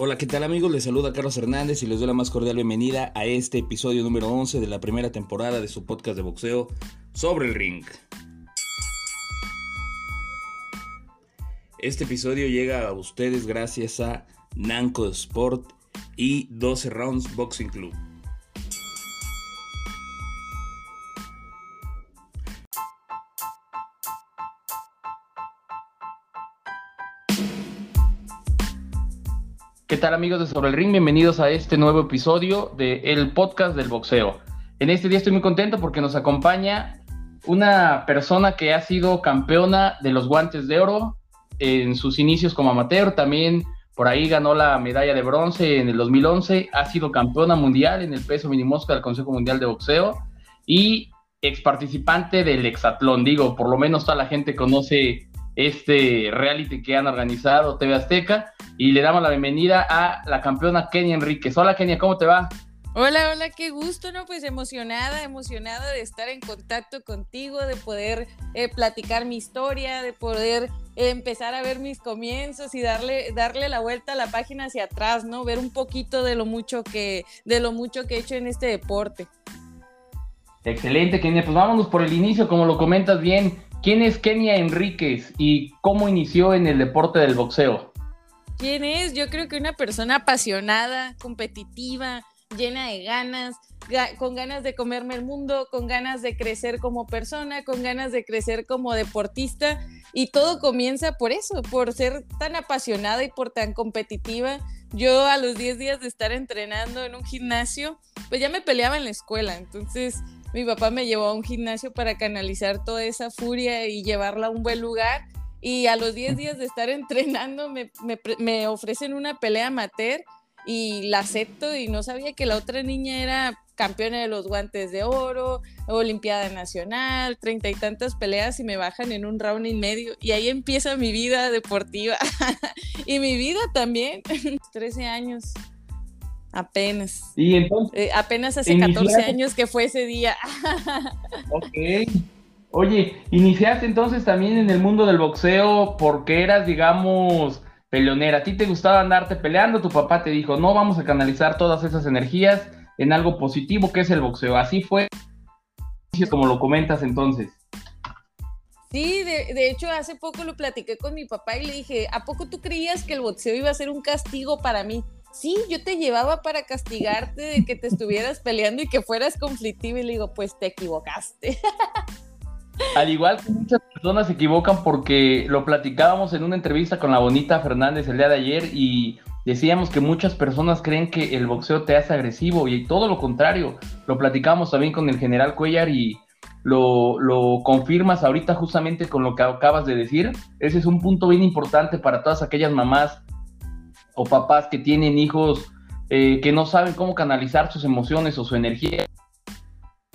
Hola, ¿qué tal amigos? Les saluda Carlos Hernández y les doy la más cordial bienvenida a este episodio número 11 de la primera temporada de su podcast de boxeo sobre el ring. Este episodio llega a ustedes gracias a Nanco Sport y 12 Rounds Boxing Club. ¿Qué tal amigos de Sobre el Ring? Bienvenidos a este nuevo episodio del el podcast del boxeo. En este día estoy muy contento porque nos acompaña una persona que ha sido campeona de los guantes de oro en sus inicios como amateur, también por ahí ganó la medalla de bronce en el 2011, ha sido campeona mundial en el peso minimosca del Consejo Mundial de Boxeo y ex participante del hexatlón. Digo, por lo menos toda la gente conoce este reality que han organizado TV Azteca y le damos la bienvenida a la campeona Kenia Enríquez. Hola Kenia, ¿cómo te va? Hola, hola, qué gusto, ¿no? Pues emocionada, emocionada de estar en contacto contigo, de poder eh, platicar mi historia, de poder eh, empezar a ver mis comienzos y darle, darle la vuelta a la página hacia atrás, ¿no? Ver un poquito de lo mucho que, de lo mucho que he hecho en este deporte. Excelente, Kenia. Pues vámonos por el inicio, como lo comentas bien. ¿Quién es Kenia Enríquez y cómo inició en el deporte del boxeo? ¿Quién es? Yo creo que una persona apasionada, competitiva, llena de ganas, con ganas de comerme el mundo, con ganas de crecer como persona, con ganas de crecer como deportista. Y todo comienza por eso, por ser tan apasionada y por tan competitiva. Yo a los 10 días de estar entrenando en un gimnasio, pues ya me peleaba en la escuela. Entonces mi papá me llevó a un gimnasio para canalizar toda esa furia y llevarla a un buen lugar. Y a los 10 días de estar entrenando me, me, ofrecen una pelea amateur y la acepto y no sabía que la otra niña era campeona de los guantes de oro, Olimpiada Nacional, treinta y tantas peleas y me bajan en un round y medio. Y ahí empieza mi vida deportiva y mi vida también, 13 años. Apenas. Y entonces. Eh, apenas hace 14 años que fue ese día. ok. Oye, iniciaste entonces también en el mundo del boxeo porque eras, digamos, peleonera. A ti te gustaba andarte peleando, tu papá te dijo, no, vamos a canalizar todas esas energías en algo positivo que es el boxeo. Así fue como lo comentas entonces. Sí, de, de, hecho hace poco lo platiqué con mi papá y le dije, ¿a poco tú creías que el boxeo iba a ser un castigo para mí? Sí, yo te llevaba para castigarte de que te estuvieras peleando y que fueras conflictivo y le digo, pues te equivocaste. Al igual que muchas personas se equivocan porque lo platicábamos en una entrevista con la bonita Fernández el día de ayer y decíamos que muchas personas creen que el boxeo te hace agresivo y todo lo contrario. Lo platicamos también con el general Cuellar y lo, lo confirmas ahorita justamente con lo que acabas de decir. Ese es un punto bien importante para todas aquellas mamás o papás que tienen hijos eh, que no saben cómo canalizar sus emociones o su energía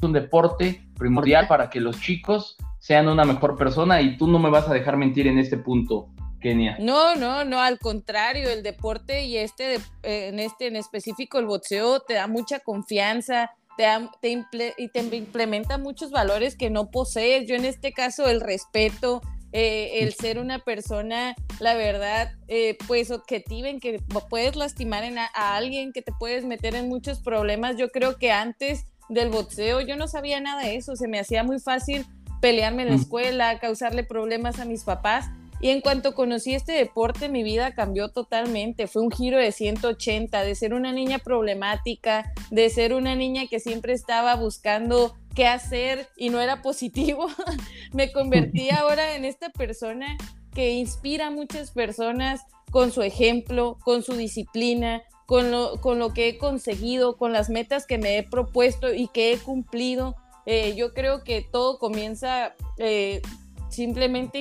un deporte primordial para que los chicos sean una mejor persona y tú no me vas a dejar mentir en este punto. Kenia. No, no, no, al contrario, el deporte y este, eh, en este en específico, el boxeo, te da mucha confianza, te, te y te implementa muchos valores que no posees. Yo en este caso, el respeto, eh, el ser una persona, la verdad, eh, pues objetiva en que puedes lastimar a, alguien, que te puedes meter en muchos problemas. Yo creo que antes del boxeo, yo no sabía nada de eso, se me hacía muy fácil pelearme en la escuela, causarle problemas a mis papás. Y en cuanto conocí este deporte, mi vida cambió totalmente. Fue un giro de 180, de ser una niña problemática, de ser una niña que siempre estaba buscando qué hacer y no era positivo. Me convertí ahora en esta persona que inspira a muchas personas con su ejemplo, con su disciplina, con lo, con lo que he conseguido, con las metas que me he propuesto y que he cumplido. Eh, yo creo que todo comienza eh, simplemente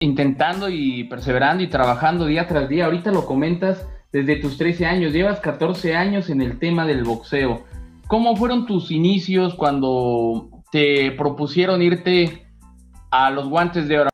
intentando y perseverando y trabajando día tras día. Ahorita lo comentas desde tus 13 años, llevas 14 años en el tema del boxeo. ¿Cómo fueron tus inicios cuando te propusieron irte a los guantes de oro?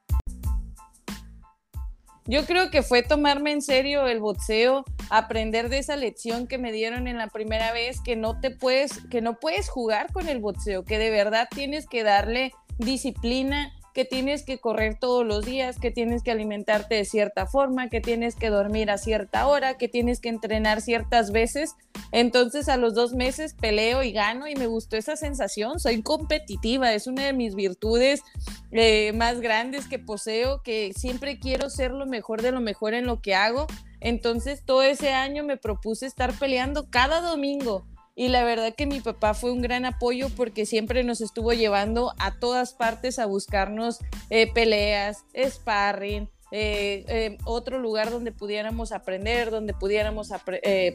Yo creo que fue tomarme en serio el boxeo, aprender de esa lección que me dieron en la primera vez, que no te puedes, que no puedes jugar con el boxeo, que de verdad tienes que darle disciplina, que tienes que correr todos los días, que tienes que alimentarte de cierta forma, que tienes que dormir a cierta hora, que tienes que entrenar ciertas veces. Entonces a los dos meses peleo y gano y me gustó esa sensación. Soy competitiva, es una de mis virtudes eh, más grandes que poseo, que siempre quiero ser lo mejor de lo mejor en lo que hago. Entonces todo ese año me propuse estar peleando cada domingo y la verdad que mi papá fue un gran apoyo porque siempre nos estuvo llevando a todas partes a buscarnos eh, peleas, sparring, eh, eh, otro lugar donde pudiéramos aprender, donde pudiéramos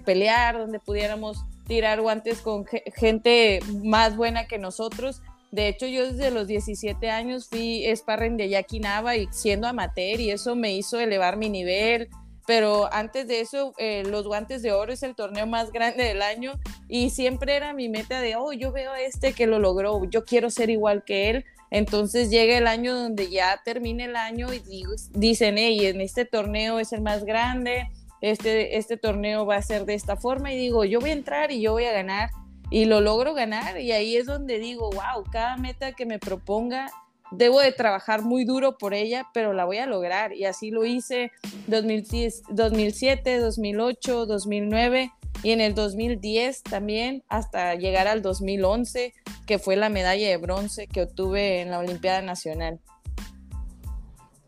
pelear, donde pudiéramos tirar guantes con gente más buena que nosotros. De hecho, yo desde los 17 años fui sparring de Jackie y siendo amateur y eso me hizo elevar mi nivel, pero antes de eso, eh, los guantes de oro es el torneo más grande del año y siempre era mi meta de, oh, yo veo a este que lo logró, yo quiero ser igual que él. Entonces llega el año donde ya termina el año y dicen, hey, en este torneo es el más grande, este, este torneo va a ser de esta forma y digo, yo voy a entrar y yo voy a ganar y lo logro ganar y ahí es donde digo, wow, cada meta que me proponga debo de trabajar muy duro por ella, pero la voy a lograr. Y así lo hice 2007, 2008, 2009 y en el 2010 también hasta llegar al 2011, que fue la medalla de bronce que obtuve en la Olimpiada Nacional.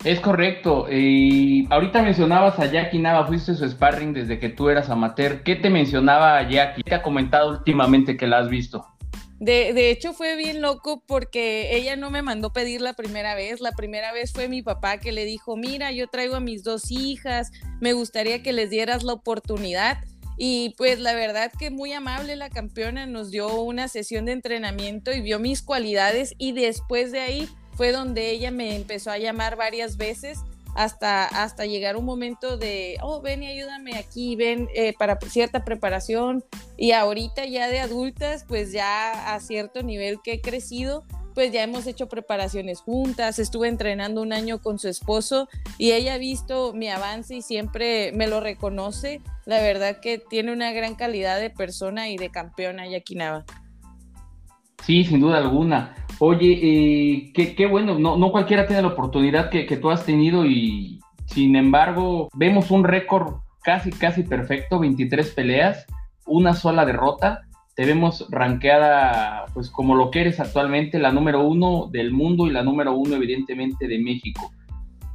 Es correcto. Y ahorita mencionabas a Jackie Nava, fuiste su sparring desde que tú eras amateur. ¿Qué te mencionaba Jackie? ¿Qué te ha comentado últimamente que la has visto? De, hecho, fue bien loco porque ella no me mandó pedir la primera vez. La primera vez fue mi papá que le dijo, mira, yo traigo a mis dos hijas, me gustaría que les dieras la oportunidad. Y pues la verdad que muy amable la campeona nos dio una sesión de entrenamiento y vio mis cualidades y después de ahí fue donde ella me empezó a llamar varias veces hasta, hasta llegar un momento de, oh, ven y ayúdame aquí, ven eh, para cierta preparación. Y ahorita ya de adultas, pues ya a cierto nivel que he crecido, pues ya hemos hecho preparaciones juntas, estuve entrenando un año con su esposo y ella ha visto mi avance y siempre me lo reconoce. La verdad que tiene una gran calidad de persona y de campeona Yakinaba. Sí, sin duda alguna. Oye, eh, qué, bueno, no, no cualquiera tiene la oportunidad que, tú has tenido y sin embargo vemos un récord casi, casi perfecto, 23 peleas, una sola derrota. Te vemos rankeada pues como lo que eres actualmente, la número uno del mundo y la número uno evidentemente de México.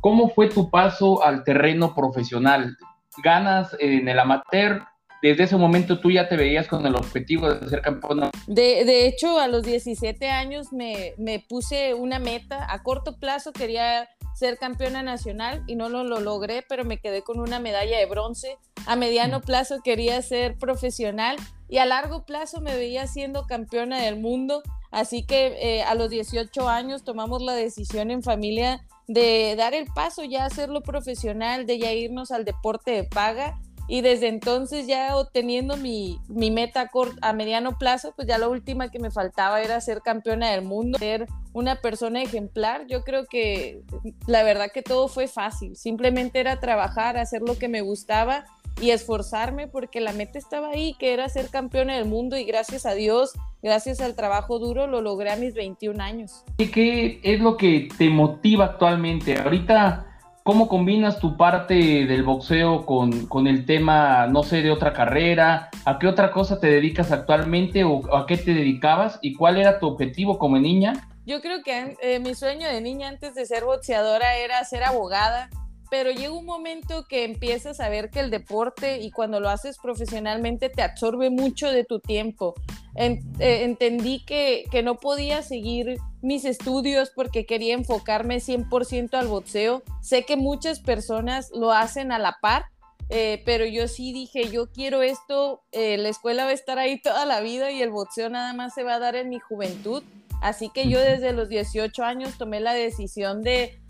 ¿Cómo fue tu paso al terreno profesional? ¿Ganas en el amateur? Desde ese momento tú ya te veías con el objetivo de ser campeona. De, de hecho, a los 17 años me, me, puse una meta. A corto plazo quería ser campeona nacional y no lo, lo, logré, pero me quedé con una medalla de bronce. A mediano plazo quería ser profesional y a largo plazo me veía siendo campeona del mundo. Así que eh, a los 18 años tomamos la decisión en familia de dar el paso ya a hacerlo profesional, de ya irnos al deporte de paga y desde entonces ya obteniendo mi, mi meta a mediano plazo, pues ya la última que me faltaba era ser campeona del mundo, ser una persona ejemplar. Yo creo que la verdad que todo fue fácil, simplemente era trabajar, hacer lo que me gustaba y esforzarme porque la meta estaba ahí, que era ser campeona del mundo y gracias a Dios, gracias al trabajo duro, lo logré a mis 21 años. ¿Y qué es lo que te motiva actualmente? Ahorita ¿Cómo combinas tu parte del boxeo con, el tema, no sé, de otra carrera? ¿A qué otra cosa te dedicas actualmente o a qué te dedicabas? ¿Y cuál era tu objetivo como niña? Yo creo que eh, mi sueño de niña antes de ser boxeadora era ser abogada pero llega un momento que empiezas a ver que el deporte y cuando lo haces profesionalmente te absorbe mucho de tu tiempo. Eh, entendí que, que, no podía seguir mis estudios porque quería enfocarme 100% al boxeo. Sé que muchas personas lo hacen a la par, eh, pero yo sí dije, yo quiero esto, eh, la escuela va a estar ahí toda la vida y el boxeo nada más se va a dar en mi juventud. Así que yo desde los 18 años tomé la decisión de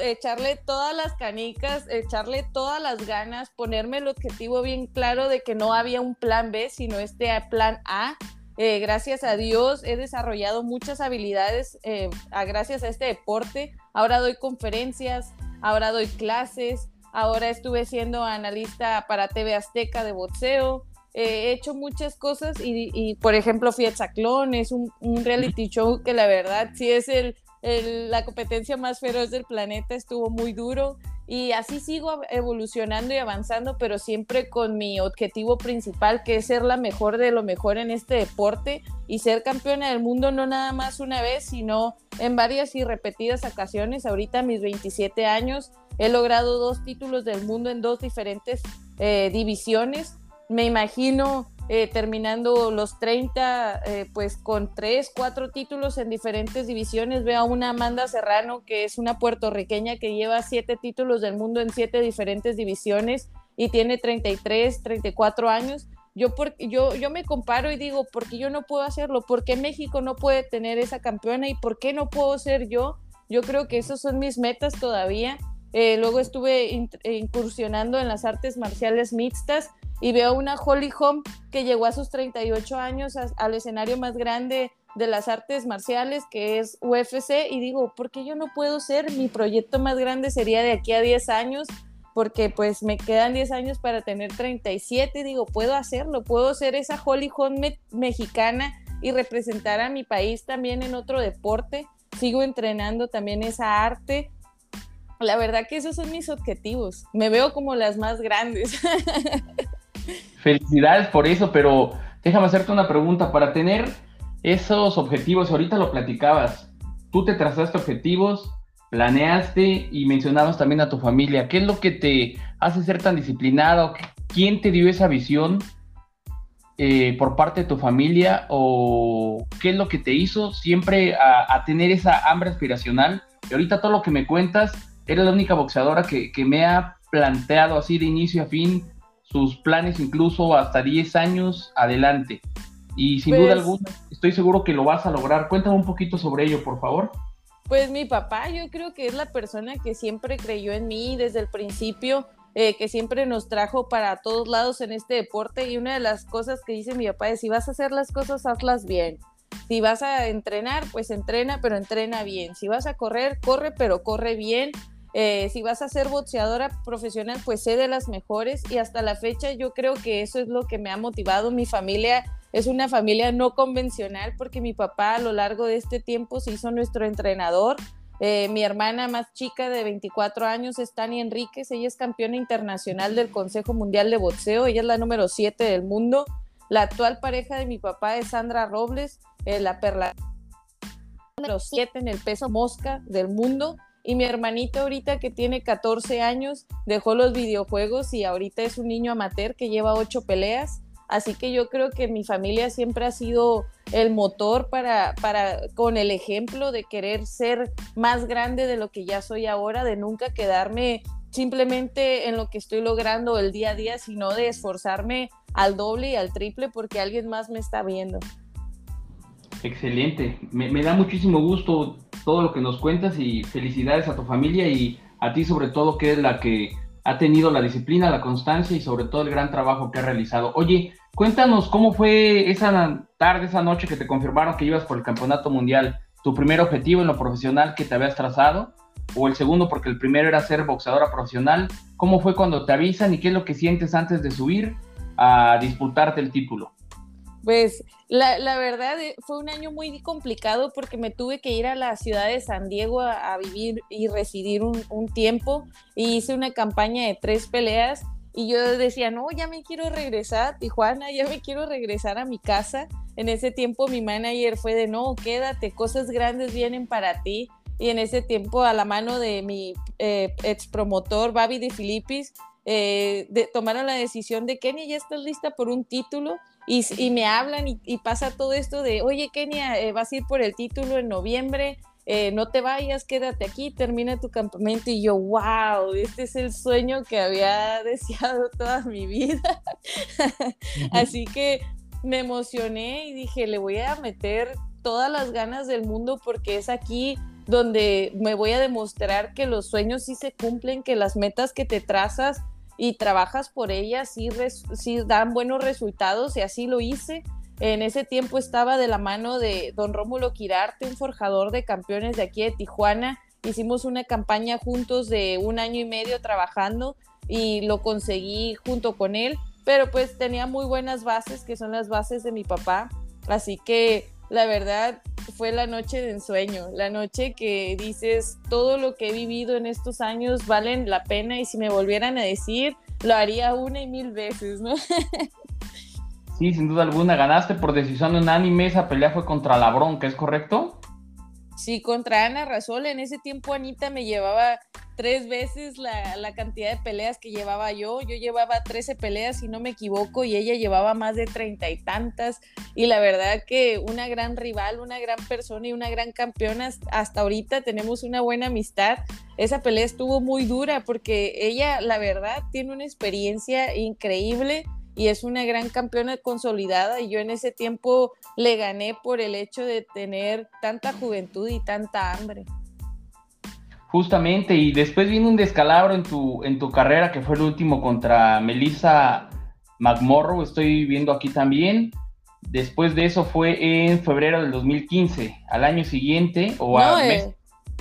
echarle todas las canicas, echarle todas las ganas, ponerme el objetivo bien claro de que no había un plan B, sino este plan A. Eh, gracias a Dios he desarrollado muchas habilidades eh, gracias a este deporte. Ahora doy conferencias, ahora doy clases, ahora estuve siendo analista para TV Azteca de boxeo. he hecho muchas cosas y, por ejemplo, fui a Chaclón, es un reality show que la verdad sí es el, la competencia más feroz del planeta, estuvo muy duro y así sigo evolucionando y avanzando, pero siempre con mi objetivo principal, que es ser la mejor de lo mejor en este deporte y ser campeona del mundo no nada más una vez, sino en varias y repetidas ocasiones. Ahorita a mis 27 años he logrado dos títulos del mundo en dos diferentes eh, divisiones. Me imagino eh, terminando los 30, eh, pues con tres, cuatro títulos en diferentes divisiones. Veo a una Amanda Serrano, que es una puertorriqueña que lleva siete títulos del mundo en siete diferentes divisiones y tiene 33, 34 años. Yo, por, yo, yo me comparo y digo, ¿por qué yo no puedo hacerlo? ¿Por qué México no puede tener esa campeona? ¿Y por qué no puedo ser yo? Yo creo que esas son mis metas todavía. Eh, luego estuve incursionando en las artes marciales mixtas y veo una Holly Holm que llegó a sus 38 años al escenario más grande de las artes marciales, que es UFC, y digo, ¿por qué yo no puedo ser? Mi proyecto más grande sería de aquí a 10 años, porque pues me quedan 10 años para tener 37, y digo, puedo hacerlo, puedo ser esa Holly Holm mexicana y representar a mi país también en otro deporte, sigo entrenando también esa arte. La verdad que esos son mis objetivos. Me veo como las más grandes. Felicidades por eso, pero déjame hacerte una pregunta. Para tener esos objetivos, ahorita lo platicabas, tú te trazaste objetivos, planeaste y mencionabas también a tu familia. ¿Qué es lo que te hace ser tan disciplinado? ¿Quién te dio esa visión eh, por parte de tu familia? ¿O qué es lo que te hizo siempre a, tener esa hambre aspiracional? Y ahorita todo lo que me cuentas, eres la única boxeadora que, que me ha planteado así de inicio a fin sus planes incluso hasta 10 años adelante. Y sin duda pues alguna, estoy seguro que lo vas a lograr. Cuéntame un poquito sobre ello, por favor. Pues mi papá, yo creo que es la persona que siempre creyó en mí desde el principio, eh, que siempre nos trajo para todos lados en este deporte. Y una de las cosas que dice mi papá es, si vas a hacer las cosas, hazlas bien. Si vas a entrenar, pues entrena, pero entrena bien. Si vas a correr, corre, pero corre bien. Eh, si vas a ser boxeadora profesional, pues sé de las mejores y hasta la fecha yo creo que eso es lo que me ha motivado. Mi familia es una familia no convencional porque mi papá a lo largo de este tiempo se hizo nuestro entrenador. Eh, mi hermana más chica de 24 años es Tani Enríquez, ella es campeona internacional del Consejo Mundial de Boxeo, ella es la número 7 del mundo. La actual pareja de mi papá es Sandra Robles, eh, la perla número 7 en el peso mosca del mundo. Y mi hermanito ahorita que tiene 14 años dejó los videojuegos y ahorita es un niño amateur que lleva 8 peleas. Así que yo creo que mi familia siempre ha sido el motor para, para, con el ejemplo de querer ser más grande de lo que ya soy ahora, de nunca quedarme simplemente en lo que estoy logrando el día a día, sino de esforzarme al doble y al triple porque alguien más me está viendo. Excelente, me, da muchísimo gusto todo lo que nos cuentas y felicidades a tu familia y a ti sobre todo que es la que ha tenido la disciplina, la constancia y sobre todo el gran trabajo que ha realizado. Oye, cuéntanos cómo fue esa tarde, esa noche que te confirmaron que ibas por el campeonato mundial, tu primer objetivo en lo profesional que te habías trazado o el segundo porque el primero era ser boxeadora profesional. ¿Cómo fue cuando te avisan y qué es lo que sientes antes de subir a disputarte el título? Pues la, verdad eh, fue un año muy complicado porque me tuve que ir a la ciudad de San Diego a, vivir y residir un, tiempo y hice una campaña de tres peleas y yo decía, no, ya me quiero regresar a Tijuana, ya me quiero regresar a mi casa. En ese tiempo mi manager fue de, no, quédate, cosas grandes vienen para ti. Y en ese tiempo a la mano de mi eh, ex promotor, Babi de Filipis, eh, tomaron la decisión de, Kenia, ya estás lista por un título y, me hablan y, pasa todo esto de, oye Kenia, eh, vas a ir por el título en noviembre, eh, no te vayas, quédate aquí, termina tu campamento. Y yo, wow, este es el sueño que había deseado toda mi vida. Así que me emocioné y dije, le voy a meter todas las ganas del mundo porque es aquí donde me voy a demostrar que los sueños sí se cumplen, que las metas que te trazas y trabajas por ellas, sí, dan buenos resultados y así lo hice. En ese tiempo estaba de la mano de don Rómulo Quirarte, un forjador de campeones de aquí de Tijuana. Hicimos una campaña juntos de un año y medio trabajando y lo conseguí junto con él, pero pues tenía muy buenas bases, que son las bases de mi papá. Así que la verdad fue la noche de ensueño, la noche que dices todo lo que he vivido en estos años valen la pena y si me volvieran a decir lo haría una y mil veces, ¿no? Sí, sin duda alguna, ganaste por decisión unánime, esa pelea fue contra la Bronca, ¿es correcto? Sí, contra Ana Razol, en ese tiempo Anita me llevaba tres veces la, cantidad de peleas que llevaba yo. Yo llevaba 13 peleas, si no me equivoco, y ella llevaba más de treinta y tantas. Y la verdad que una gran rival, una gran persona y una gran campeona. Hasta ahorita tenemos una buena amistad. Esa pelea estuvo muy dura porque ella, la verdad, tiene una experiencia increíble y es una gran campeona consolidada y yo en ese tiempo le gané por el hecho de tener tanta juventud y tanta hambre. Justamente, y después vino un descalabro en tu, en tu carrera que fue el último contra Melissa McMorrow, estoy viendo aquí también. Después de eso fue en febrero del 2015, al año siguiente o no, eh,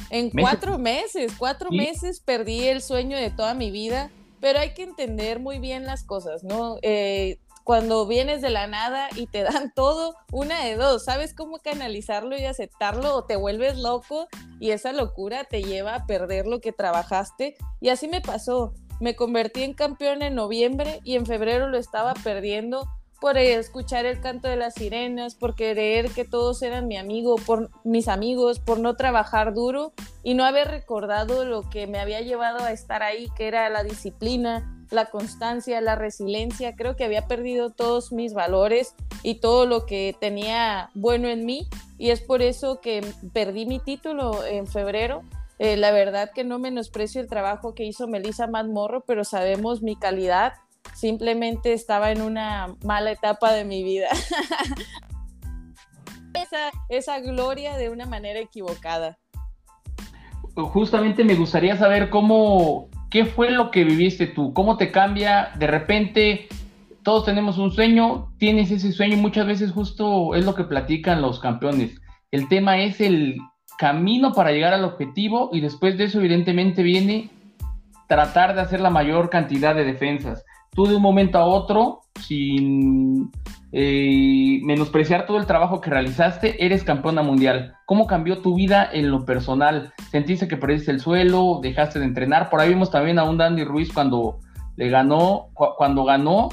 En cuatro meses, cuatro meses perdí el sueño de toda mi vida pero hay que entender muy bien las cosas, ¿no? Eh, cuando vienes de la nada y te dan todo, una de dos, ¿sabes cómo canalizarlo y aceptarlo o te vuelves loco y esa locura te lleva a perder lo que trabajaste? Y así me pasó. Me convertí en campeón en noviembre y en febrero lo estaba perdiendo por escuchar el canto de las sirenas, por creer que todos eran mi amigo, por mis amigos, por no trabajar duro y no haber recordado lo que me había llevado a estar ahí, que era la disciplina, la constancia, la resiliencia. Creo que había perdido todos mis valores y todo lo que tenía bueno en mí y es por eso que perdí mi título en febrero. Eh, la verdad que no menosprecio el trabajo que hizo Melissa Morro, pero sabemos mi calidad simplemente estaba en una mala etapa de mi vida. esa, gloria de una manera equivocada. Justamente me gustaría saber cómo, qué fue lo que viviste tú, cómo te cambia de repente. Todos tenemos un sueño, tienes ese sueño, muchas veces justo es lo que platican los campeones. El tema es el camino para llegar al objetivo y después de eso evidentemente viene tratar de hacer la mayor cantidad de defensas tú de un momento a otro, sin eh, menospreciar todo el trabajo que realizaste, eres campeona mundial. ¿Cómo cambió tu vida en lo personal? ¿Sentiste que perdiste el suelo? ¿Dejaste de entrenar? Por ahí vimos también a un Dandy Ruiz cuando le ganó, cuando ganó,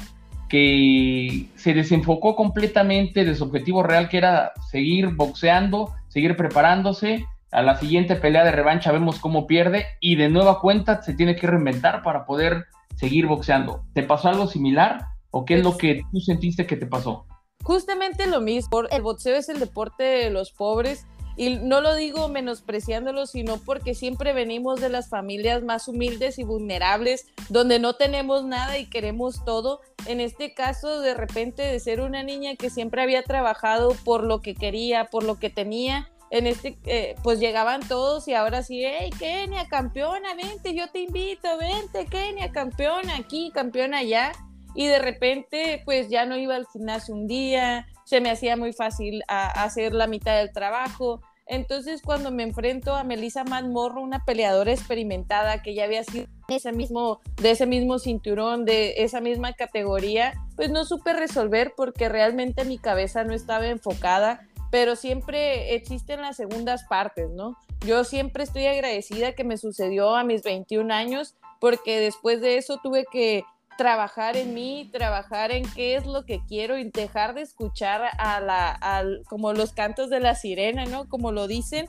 que se desenfocó completamente de su objetivo real, que era seguir boxeando, seguir preparándose. A la siguiente pelea de revancha vemos cómo pierde y de nueva cuenta se tiene que reinventar para poder seguir boxeando. ¿Te pasó algo similar o qué es lo que tú sentiste que te pasó? Justamente lo mismo. El boxeo es el deporte de los pobres y no lo digo menospreciándolo, sino porque siempre venimos de las familias más humildes y vulnerables, donde no tenemos nada y queremos todo. En este caso, de repente, de ser una niña que siempre había trabajado por lo que quería, por lo que tenía, en este, eh, pues llegaban todos y ahora sí, hey, Kenia, campeona, vente, yo te invito, vente, Kenia, campeona aquí, campeona allá. Y de repente, pues ya no iba al gimnasio un día, se me hacía muy fácil hacer la mitad del trabajo. Entonces, cuando me enfrento a Melissa Morro, una peleadora experimentada que ya había sido de ese mismo cinturón, de esa misma categoría, pues no supe resolver porque realmente mi cabeza no estaba enfocada pero siempre existen las segundas partes, ¿no? Yo siempre estoy agradecida que me sucedió a mis 21 años, porque después de eso tuve que trabajar en mí, trabajar en qué es lo que quiero y dejar de escuchar a la, como los cantos de la sirena, ¿no? Como lo dicen.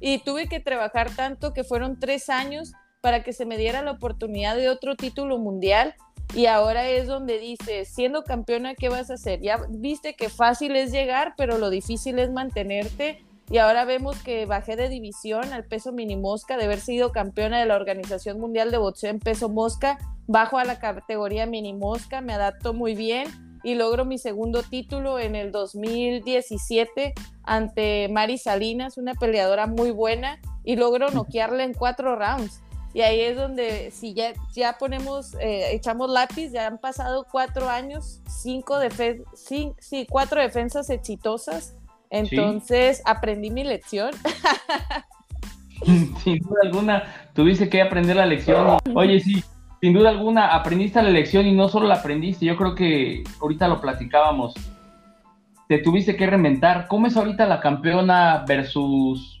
Y tuve que trabajar tanto que fueron tres años para que se me diera la oportunidad de otro título mundial y ahora es donde dices, siendo campeona, ¿qué vas a hacer? Ya viste que fácil es llegar, pero lo difícil es mantenerte. Y ahora vemos que bajé de división al peso mini mosca, de haber sido campeona de la Organización Mundial de Boxeo en peso mosca, bajo a la categoría mini mosca, me adapto muy bien y logro mi segundo título en el 2017 ante Mari Salinas, una peleadora muy buena, y logro noquearla en cuatro rounds. Y ahí es donde si ya, ya ponemos, eh, echamos lápiz, ya han pasado cuatro años, cinco, sí, cuatro defensas exitosas. Entonces aprendí mi lección. sin duda alguna, tuviste que aprender la lección. Oye, sí, sin duda alguna, aprendiste la lección y no solo la aprendiste, yo creo que ahorita lo platicábamos. te tuviste que reinventar. ¿Cómo es ahorita la campeona versus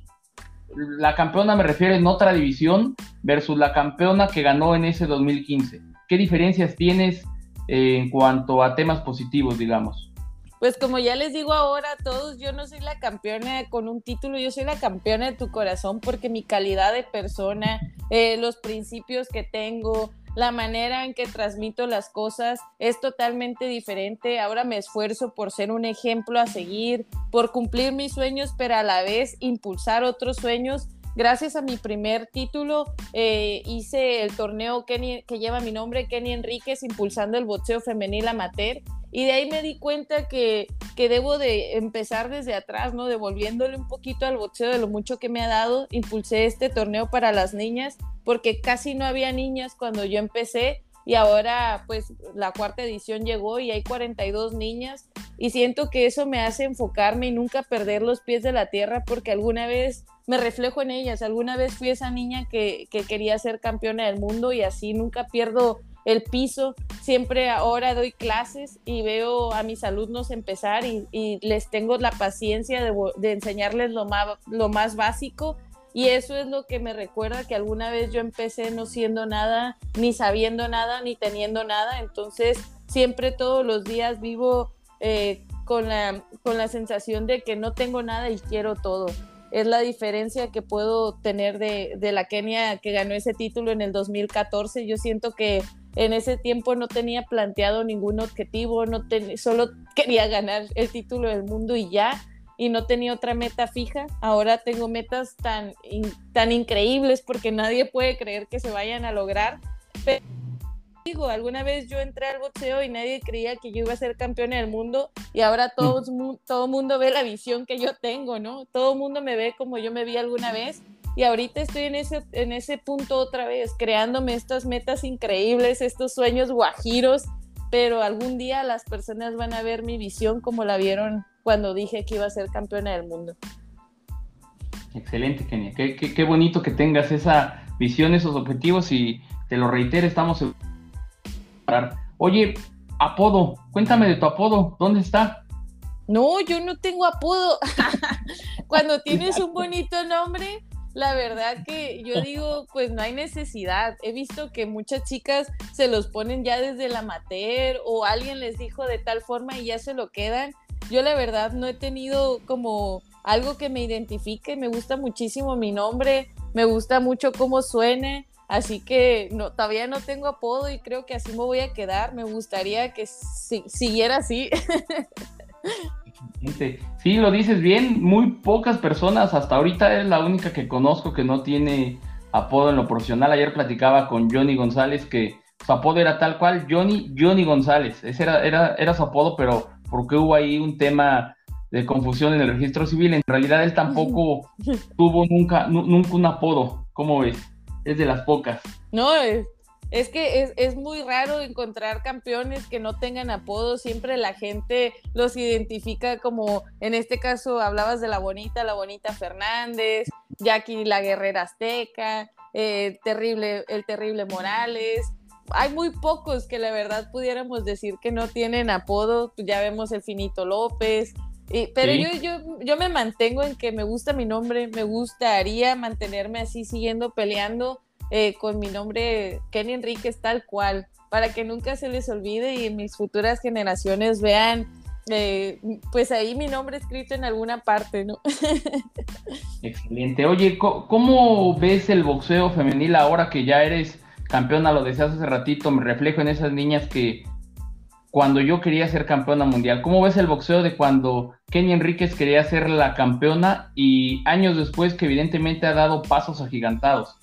la campeona me refiero en otra división versus la campeona que ganó en ese 2015? ¿Qué diferencias tienes eh, en cuanto a temas positivos, digamos? Pues como ya les digo ahora a todos, yo no soy la campeona con un título, yo soy la campeona de tu corazón porque mi calidad de persona, eh, los principios que tengo, la manera en que transmito las cosas es totalmente diferente. Ahora me esfuerzo por ser un ejemplo a seguir, por cumplir mis sueños, pero a la vez impulsar otros sueños. Gracias a mi primer título eh, hice el torneo que lleva mi nombre, Kenny Enríquez, impulsando el boxeo femenil amateur. Y de ahí me di cuenta que, que debo de empezar desde atrás, ¿no? Devolviéndole un poquito al boxeo de lo mucho que me ha dado. Impulsé este torneo para las niñas porque casi no había niñas cuando yo empecé y ahora pues la cuarta edición llegó y hay 42 niñas y siento que eso me hace enfocarme y nunca perder los pies de la tierra porque alguna vez me reflejo en ellas, alguna vez fui esa niña que, quería ser campeona del mundo y así nunca pierdo el piso, siempre ahora doy clases y veo a mis alumnos empezar y, les tengo la paciencia de, de enseñarles lo más, lo más básico. Y eso es lo que me recuerda que alguna vez yo empecé no siendo nada, ni sabiendo nada, ni teniendo nada. Entonces, siempre todos los días vivo eh, con, la, con la sensación de que no tengo nada y quiero todo. Es la diferencia que puedo tener de, de la Kenia que ganó ese título en el 2014. Yo siento que en ese tiempo no tenía planteado ningún objetivo, no solo quería ganar el título del mundo y ya y no tenía otra meta fija. Ahora tengo metas tan, tan increíbles porque nadie puede creer que se vayan a lograr. Digo, alguna vez yo entré al boxeo y nadie creía que yo iba a ser campeona del mundo y ahora todo, mm. todo mundo ve la visión que yo tengo, ¿no? Todo mundo me ve como yo me vi alguna vez y ahorita estoy en ese, en ese punto otra vez, creándome estas metas increíbles, estos sueños guajiros, pero algún día las personas van a ver mi visión como la vieron cuando dije que iba a ser campeona del mundo. Excelente, Kenia. Qué, qué, bonito que tengas esa visión, esos objetivos y te lo reitero, estamos... Oye, apodo, cuéntame de tu apodo, ¿dónde está? No, yo no tengo apodo. Cuando tienes un bonito nombre, la verdad que yo digo, pues no hay necesidad. He visto que muchas chicas se los ponen ya desde la amateur o alguien les dijo de tal forma y ya se lo quedan yo la verdad no he tenido como algo que me identifique, me gusta muchísimo mi nombre, me gusta mucho cómo suene, así que no, todavía no tengo apodo y creo que así me voy a quedar, me gustaría que siguiera así. Sí, lo dices bien, muy pocas personas, hasta ahorita es la única que conozco que no tiene apodo en lo profesional. Ayer platicaba con Johnny González que su apodo era tal cual, Johnny, Johnny González, ese era, era, era su apodo, pero porque hubo ahí un tema de confusión en el registro civil. En realidad él tampoco tuvo nunca, nunca un apodo, ¿cómo ves? Es de las pocas. No, es, es que es, es, muy raro encontrar campeones que no tengan apodo. Siempre la gente los identifica como, en este caso hablabas de la bonita, la bonita Fernández, Jackie la guerrera azteca, eh, terrible, el terrible Morales hay muy pocos que la verdad pudiéramos decir que no tienen apodo. Ya vemos el Finito López. Pero yo, yo, yo me mantengo en que me gusta mi nombre, me gustaría mantenerme así siguiendo peleando eh, con mi nombre Kenny Enríquez tal cual, para que nunca se les olvide y mis futuras generaciones vean eh, pues ahí mi nombre escrito en alguna parte, ¿no? Excelente. Oye, ¿cómo ves el boxeo femenil ahora que ya eres campeona, lo decías hace ratito, me reflejo en esas niñas que cuando yo quería ser campeona mundial. ¿Cómo ves el boxeo de cuando Kenny Enríquez quería ser la campeona y años después que evidentemente ha dado pasos agigantados?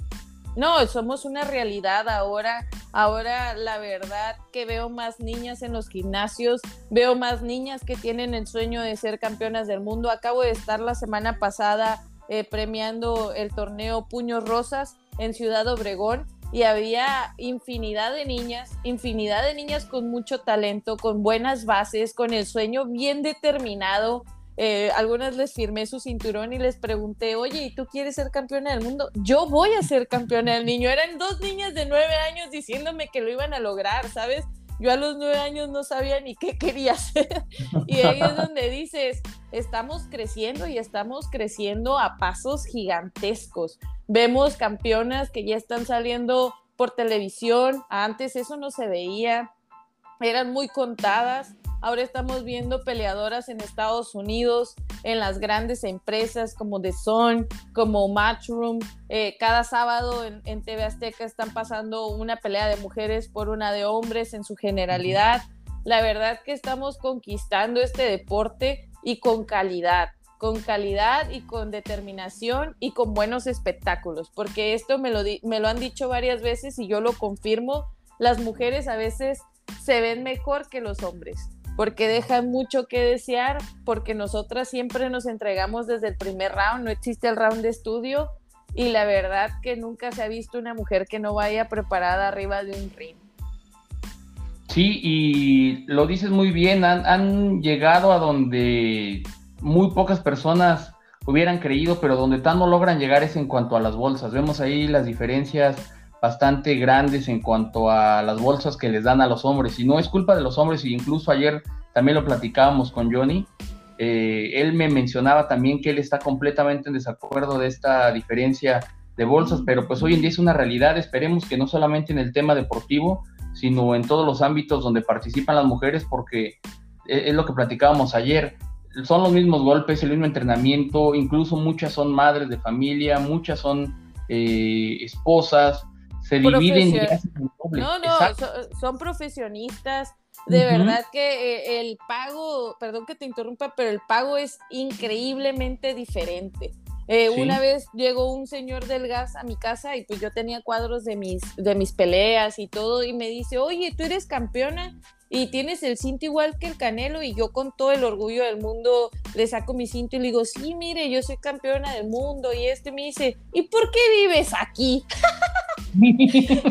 No, somos una realidad ahora. Ahora la verdad que veo más niñas en los gimnasios, veo más niñas que tienen el sueño de ser campeonas del mundo. Acabo de estar la semana pasada eh, premiando el torneo Puños Rosas en Ciudad Obregón y había infinidad de niñas, infinidad de niñas con mucho talento, con buenas bases, con el sueño bien determinado. Eh, algunas les firmé su cinturón y les pregunté, oye, ¿y tú quieres ser campeona del mundo? Yo voy a ser campeona del niño. Eran dos niñas de nueve años diciéndome que lo iban a lograr, ¿sabes? Yo a los nueve años no sabía ni qué quería hacer. Y ahí es donde dices, estamos creciendo y estamos creciendo a pasos gigantescos. Vemos campeonas que ya están saliendo por televisión. Antes eso no se veía. Eran muy contadas Ahora estamos viendo peleadoras en Estados Unidos, en las grandes empresas como The Sun, como Matchroom. Eh, cada sábado en, en, TV Azteca están pasando una pelea de mujeres por una de hombres en su generalidad. La verdad que estamos conquistando este deporte y con calidad con calidad y con determinación y con buenos espectáculos, porque esto me lo, me lo han dicho varias veces y yo lo confirmo, las mujeres a veces se ven mejor que los hombres porque dejan mucho que desear, porque nosotras siempre nos entregamos desde el primer round, no existe el round de estudio y la verdad que nunca se ha visto una mujer que no vaya preparada arriba de un ring. Sí, y lo dices muy bien, han, han llegado a donde muy pocas personas hubieran creído, pero donde tanto logran llegar es en cuanto a las bolsas. Vemos ahí las diferencias bastante grandes en cuanto a las bolsas que les dan a los hombres. Y no es culpa de los hombres, y incluso ayer también lo platicábamos con Johnny. Eh, él me mencionaba también que él está completamente en desacuerdo de esta diferencia de bolsas, pero pues hoy en día es una realidad. Esperemos que no solamente en el tema deportivo, sino en todos los ámbitos donde participan las mujeres, porque e, es lo que platicábamos ayer. Son los mismos golpes, el mismo entrenamiento, incluso muchas son madres de familia, muchas son eh, esposas, se dividen No, no, son, profesionistas. De verdad que eh, el pago, perdón que te interrumpa, pero el pago es increíblemente diferente. Eh, una vez llegó un señor del gas a mi casa y pues yo tenía cuadros de mis, de mis peleas y todo y me dice, oye, tú eres campeona y tienes el cinto igual que el Canelo y yo con todo el orgullo del mundo le saco mi cinto y le digo, sí, mire, yo soy campeona del mundo y este me dice, ¿y por qué vives aquí?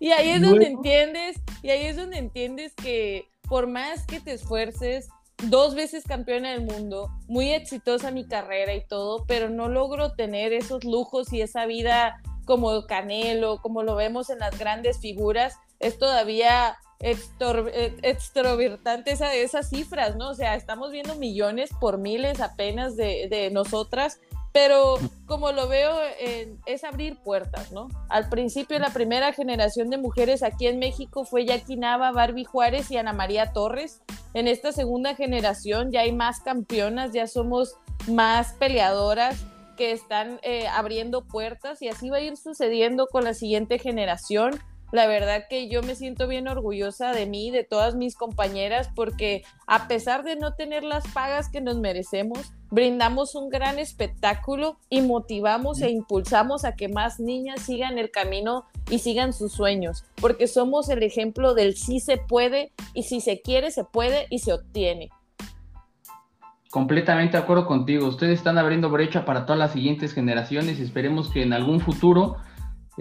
y ahí es donde entiendes, y ahí es donde entiendes que por más que te esfuerces, dos veces campeona del mundo, muy exitosa mi carrera y todo, pero no logro tener esos lujos y esa vida como Canelo, como lo vemos en las grandes figuras, es todavía extrovertante esa, esas cifras, ¿no? O sea, estamos viendo millones por miles apenas de, de nosotras pero como lo veo es abrir puertas, ¿no? Al principio la primera generación de mujeres aquí en México fue Jackie Nava, Barbie Juárez y Ana María Torres. En esta segunda generación ya hay más campeonas, ya somos más peleadoras que están eh, abriendo puertas y así va a ir sucediendo con la siguiente generación. La verdad que yo me siento bien orgullosa de mí, de todas mis compañeras, porque a pesar de no tener las pagas que nos merecemos, brindamos un gran espectáculo y motivamos e impulsamos a que más niñas sigan el camino y sigan sus sueños, porque somos el ejemplo del sí se puede y si se quiere se puede y se obtiene. Completamente de acuerdo contigo. Ustedes están abriendo brecha para todas las siguientes generaciones y esperemos que en algún futuro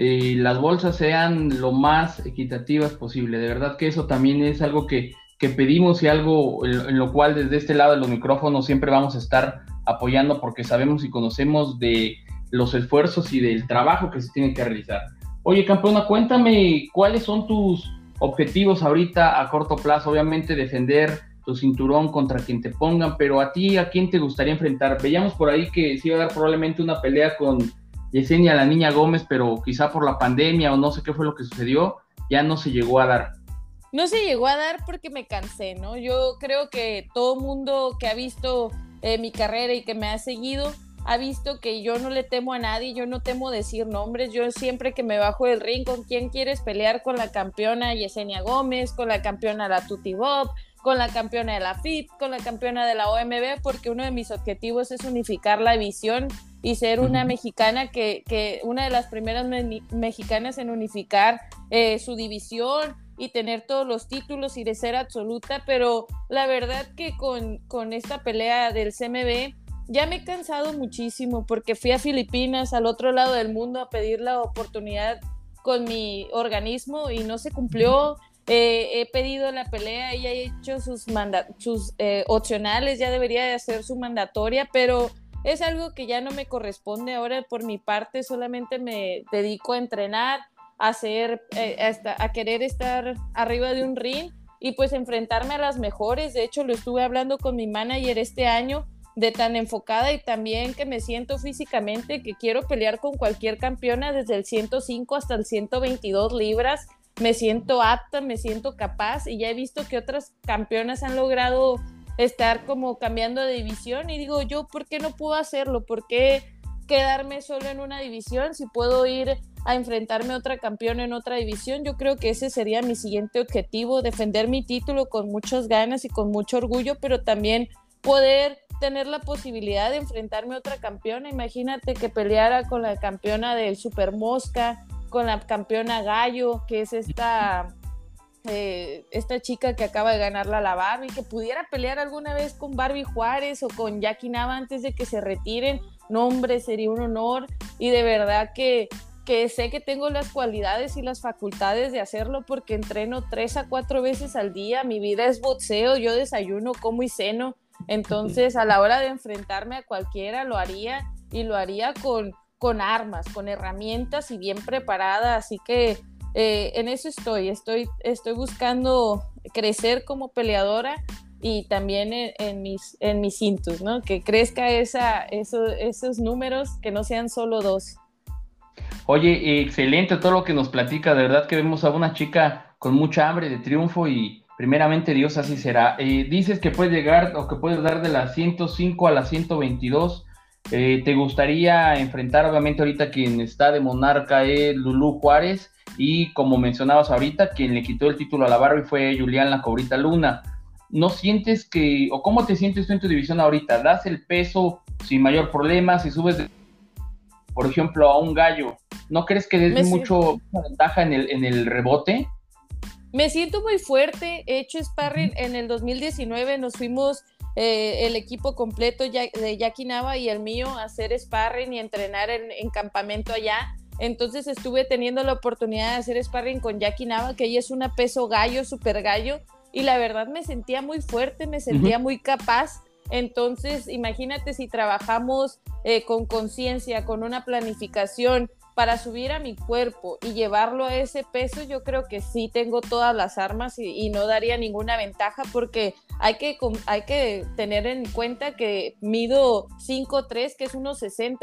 eh, las bolsas sean lo más equitativas posible. De verdad que eso también es algo que, pedimos y algo en, lo cual desde este lado de los micrófonos siempre vamos a estar apoyando porque sabemos y conocemos de los esfuerzos y del trabajo que se tiene que realizar. Oye, campeona, cuéntame cuáles son tus objetivos ahorita a corto plazo. Obviamente defender tu cinturón contra quien te pongan, pero a ti, ¿a quién te gustaría enfrentar? Veíamos por ahí que se iba a dar probablemente una pelea con Yesenia la niña Gómez, pero quizá por la pandemia o no sé qué fue lo que sucedió, ya no se llegó a dar. No se llegó a dar porque me cansé, ¿no? Yo creo que todo mundo que ha visto eh, mi carrera y que me ha seguido ha visto que yo no le temo a nadie, yo no temo decir nombres, yo siempre que me bajo del ring, ¿con quién quieres pelear? Con la campeona Yesenia Gómez, con la campeona la Tuti Bob, con la campeona de la FIT, con la campeona de la OMB, porque uno de mis objetivos es unificar la visión y ser una mexicana que, que, una de las primeras mexicanas en unificar eh, su división y tener todos los títulos y de ser absoluta, pero la verdad que con, con esta pelea del CMB ya me he cansado muchísimo porque fui a Filipinas, al otro lado del mundo, a pedir la oportunidad con mi organismo y no se cumplió. Eh, he pedido la pelea, ella ha hecho sus, sus eh, opcionales, ya debería de hacer su mandatoria, pero es algo que ya no me corresponde ahora por mi parte, solamente me dedico a entrenar, hacer, eh, a querer estar arriba de un ring y pues enfrentarme a las mejores. De hecho, lo estuve hablando con mi manager este año de tan enfocada y también que me siento físicamente que quiero pelear con cualquier campeona desde el 105 hasta el 122 libras. Me siento apta, me siento capaz y ya he visto que otras campeonas han logrado estar como cambiando de división y digo yo, ¿por qué no puedo hacerlo? ¿Por qué quedarme solo en una división si puedo ir a enfrentarme a otra campeona en otra división? Yo creo que ese sería mi siguiente objetivo, defender mi título con muchas ganas y con mucho orgullo, pero también poder tener la posibilidad de enfrentarme a otra campeona. Imagínate que peleara con la campeona del Super Mosca, con la campeona Gallo, que es esta, esta chica que acaba de ganarla la Barbie, que pudiera pelear alguna vez con Barbie Juárez o con Jackie Nava antes de que se retiren. No, hombre, sería un honor y de verdad que, que sé que tengo las cualidades y las facultades de hacerlo porque entreno tres a cuatro veces al día. Mi vida es boxeo, yo desayuno, como y ceno entonces, a la hora de enfrentarme a cualquiera, lo haría y lo haría con, con armas, con herramientas y bien preparada. Así que eh, en eso estoy. estoy. Estoy buscando crecer como peleadora y también en, mis, en mis cintos, ¿no? Que crezca esa, esos números, que no sean solo dos. Oye, excelente todo lo que nos platica. De verdad que vemos a una chica con mucha hambre de triunfo y Primeramente Dios así será. Eh, dices que puedes llegar o que puedes dar de las 105 a las 122. Eh, ¿Te gustaría enfrentar, obviamente, ahorita quien está de monarca es Lulú Juárez? Y como mencionabas ahorita, quien le quitó el título a la Barbie fue Julián La Cobrita Luna. ¿No sientes que, o cómo te sientes tú en tu división ahorita? ¿Das el peso sin mayor problema? Si subes, por ejemplo, a un gallo, ¿no crees que des mucho ventaja en el, en el rebote? Me siento muy fuerte. He hecho sparring en el 2019. Nos fuimos eh, el equipo completo de Jackie Nava y el mío a hacer sparring y entrenar en, campamento allá. Entonces estuve teniendo la oportunidad de hacer sparring con Jackie Nava, que ella es una peso gallo, super gallo. Y la verdad me sentía muy fuerte, me sentía muy capaz. Entonces, imagínate si trabajamos eh, con conciencia, con una planificación para subir a mi cuerpo y llevarlo a ese peso, yo creo que sí tengo todas las armas y, no daría ninguna ventaja porque hay que, hay que tener en cuenta que mido 5'3, que es 1'60,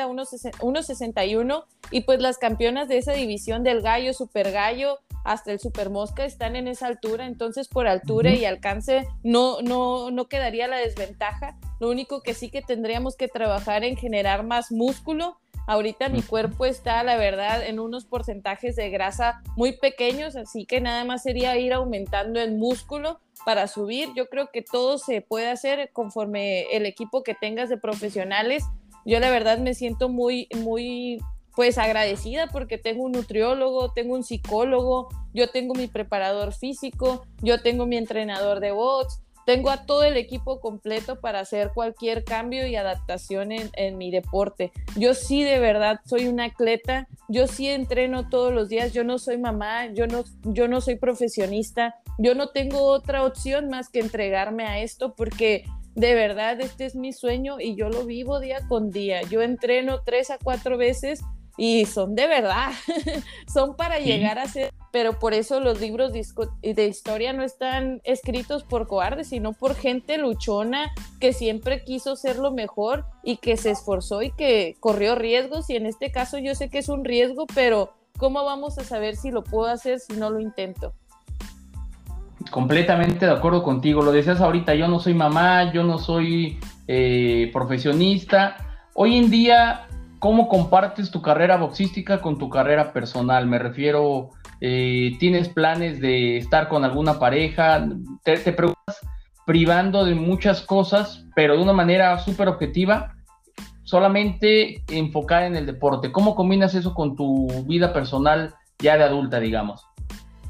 1'61, y pues las campeonas de esa división del gallo, super gallo, hasta el super mosca están en esa altura, entonces por altura y alcance no, no, no quedaría la desventaja. Lo único que sí que tendríamos que trabajar en generar más músculo Ahorita mi cuerpo está, la verdad, en unos porcentajes de grasa muy pequeños, así que nada más sería ir aumentando el músculo para subir. Yo creo que todo se puede hacer conforme el equipo que tengas de profesionales. Yo la verdad me siento muy, muy pues agradecida porque tengo un nutriólogo, tengo un psicólogo, yo tengo mi preparador físico, yo tengo mi entrenador de bots, tengo a todo el equipo completo para hacer cualquier cambio y adaptación en, mi deporte. Yo sí de verdad soy una atleta, yo sí entreno todos los días, yo no soy mamá, yo no, yo no soy profesionista, yo no tengo otra opción más que entregarme a esto porque de verdad este es mi sueño y yo lo vivo día con día. Yo entreno tres a cuatro veces y son de verdad, son para llegar a ser, pero por eso los libros de historia no están escritos por cobardes, sino por gente luchona que siempre quiso ser lo mejor y que se esforzó y que corrió riesgos y en este caso yo sé que es un riesgo, pero ¿cómo vamos a saber si lo puedo hacer si no lo intento? Completamente de acuerdo contigo, lo decías ahorita, yo no soy mamá, yo no soy eh, profesionista. Hoy en día ¿Cómo compartes tu carrera boxística con tu carrera personal? Me refiero, eh, ¿tienes planes de estar con alguna pareja? ¿Te, preguntas privando de muchas cosas, pero de una manera súper objetiva, solamente enfocada en el deporte? ¿Cómo combinas eso con tu vida personal ya de adulta, digamos?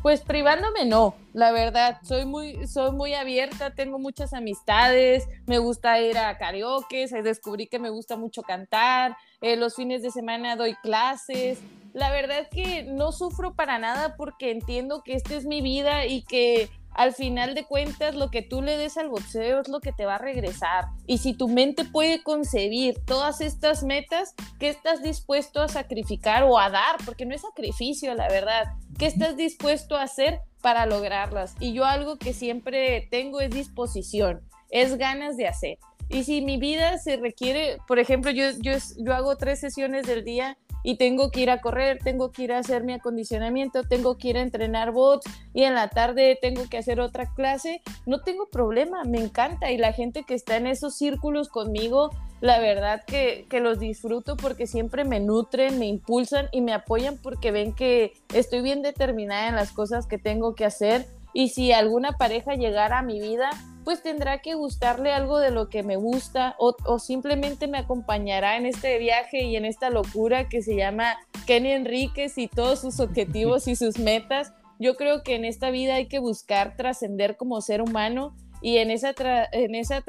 Pues privándome no, la verdad, soy muy, soy muy abierta, tengo muchas amistades, me gusta ir a karaoke, descubrí que me gusta mucho cantar, eh, los fines de semana doy clases, la verdad es que no sufro para nada porque entiendo que esta es mi vida y que al final de cuentas lo que tú le des al boxeo es lo que te va a regresar. Y si tu mente puede concebir todas estas metas, ¿qué estás dispuesto a sacrificar o a dar? Porque no es sacrificio, la verdad. ¿Qué estás dispuesto a hacer para lograrlas? Y yo algo que siempre tengo es disposición, es ganas de hacer. Y si mi vida se requiere, por ejemplo, yo, yo, yo hago tres sesiones del día y tengo que ir a correr, tengo que ir a hacer mi acondicionamiento, tengo que ir a entrenar bots y en la tarde tengo que hacer otra clase, no tengo problema, me encanta. Y la gente que está en esos círculos conmigo, la verdad que, que los disfruto porque siempre me nutren, me impulsan y me apoyan porque ven que estoy bien determinada en las cosas que tengo que hacer. Y si alguna pareja llegara a mi vida, pues tendrá que gustarle algo de lo que me gusta o, simplemente me acompañará en este viaje y en esta locura que se llama Kenny Enríquez y todos sus objetivos y sus metas. Yo creo que en esta vida hay que buscar trascender como ser humano y en, esa en, esa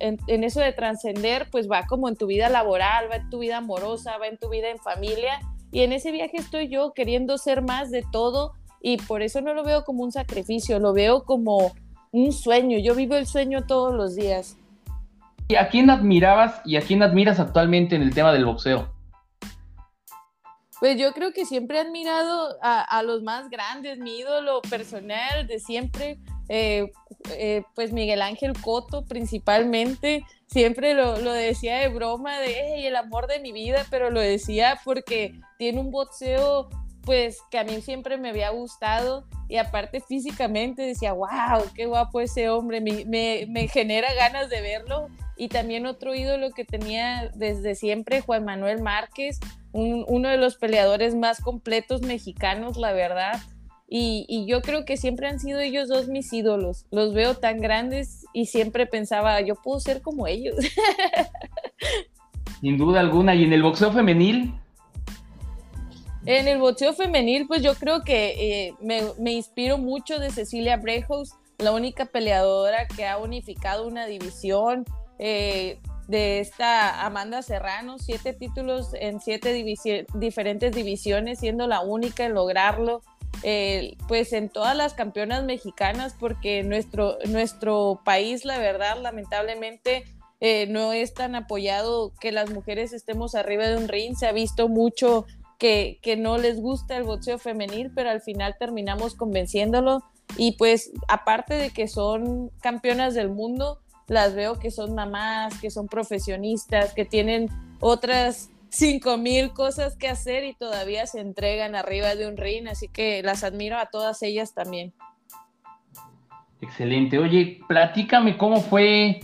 en eso de trascender, pues va como en tu vida laboral, va en tu vida amorosa, va en tu vida en familia. Y en ese viaje estoy yo queriendo ser más de todo y por eso no lo veo como un sacrificio, lo veo como un sueño. Yo vivo el sueño todos los días. ¿Y a quién admirabas y a quién admiras actualmente en el tema del boxeo? Pues yo creo que siempre he admirado a, los más grandes, mi ídolo personal de siempre, eh, eh, pues Miguel Ángel Coto principalmente, siempre lo, decía de broma, de el amor de mi vida, pero lo decía porque tiene un boxeo pues que a mí siempre me había gustado y aparte físicamente decía, wow, qué guapo ese hombre, me, genera ganas de verlo. Y también otro ídolo que tenía desde siempre, Juan Manuel Márquez, uno de los peleadores más completos mexicanos, la verdad. Y, y, yo creo que siempre han sido ellos dos mis ídolos. Los veo tan grandes y siempre pensaba, yo puedo ser como ellos. Sin duda alguna. ¿Y en el boxeo femenil? En el boxeo femenil, pues yo creo que eh, me, inspiro mucho de Cecilia Brejos, la única peleadora que ha unificado una división. Eh, de esta Amanda Serrano, siete títulos en siete diferentes divisiones, siendo la única en lograrlo. Eh, pues en todas las campeonas mexicanas, porque nuestro, nuestro país, la verdad, lamentablemente, no es tan apoyado que las mujeres estemos arriba de un ring. Se ha visto mucho que, no les gusta el boxeo femenil, pero al final terminamos convenciéndolo. Y pues aparte de que son campeonas del mundo, las veo que son mamás, que son profesionistas, que tienen otras cinco mil cosas que hacer y todavía se entregan arriba de un ring, así que las admiro a todas ellas también. Excelente. Oye, platícame cómo fue